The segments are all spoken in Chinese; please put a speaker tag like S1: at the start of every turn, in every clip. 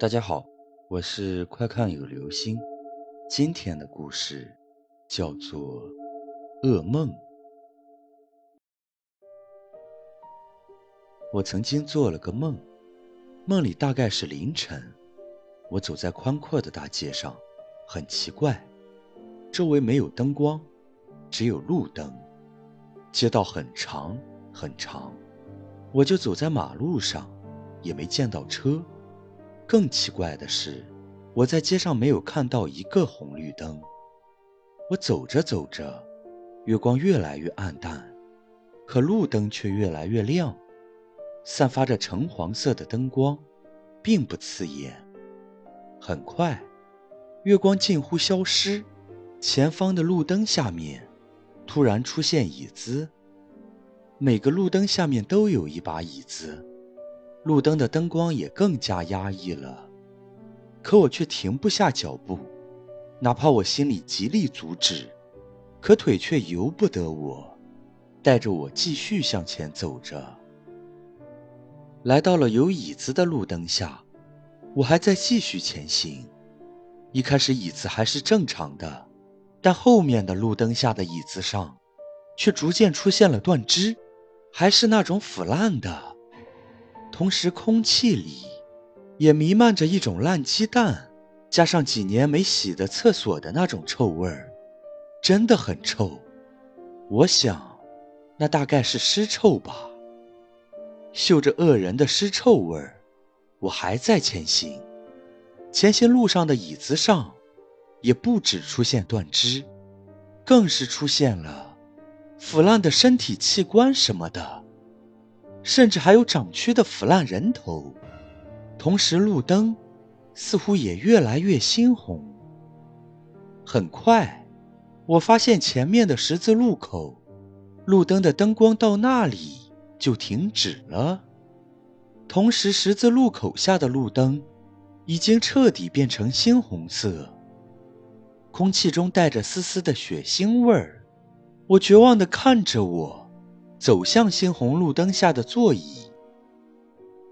S1: 大家好，我是快看有流星。今天的故事叫做《噩梦》。我曾经做了个梦，梦里大概是凌晨，我走在宽阔的大街上，很奇怪，周围没有灯光，只有路灯，街道很长很长，我就走在马路上，也没见到车。更奇怪的是，我在街上没有看到一个红绿灯。我走着走着，月光越来越暗淡，可路灯却越来越亮，散发着橙黄色的灯光，并不刺眼。很快，月光近乎消失，前方的路灯下面突然出现椅子，每个路灯下面都有一把椅子。路灯的灯光也更加压抑了，可我却停不下脚步，哪怕我心里极力阻止，可腿却由不得我，带着我继续向前走着。来到了有椅子的路灯下，我还在继续前行。一开始椅子还是正常的，但后面的路灯下的椅子上，却逐渐出现了断枝，还是那种腐烂的。同时，空气里也弥漫着一种烂鸡蛋，加上几年没洗的厕所的那种臭味儿，真的很臭。我想，那大概是尸臭吧。嗅着恶人的尸臭味儿，我还在前行。前行路上的椅子上，也不止出现断肢，更是出现了腐烂的身体器官什么的。甚至还有长蛆的腐烂人头，同时路灯似乎也越来越猩红。很快，我发现前面的十字路口，路灯的灯光到那里就停止了。同时，十字路口下的路灯已经彻底变成猩红色，空气中带着丝丝的血腥味儿。我绝望地看着我。走向猩红路灯下的座椅，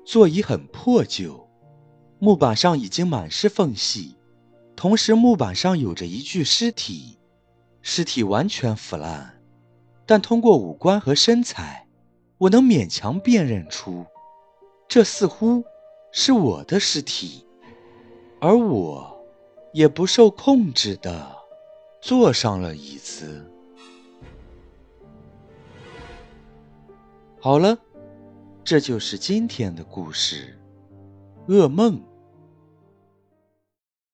S1: 座椅很破旧，木板上已经满是缝隙，同时木板上有着一具尸体，尸体完全腐烂，但通过五官和身材，我能勉强辨认出，这似乎是我的尸体，而我也不受控制的坐上了椅子。好了，这就是今天的故事，噩梦。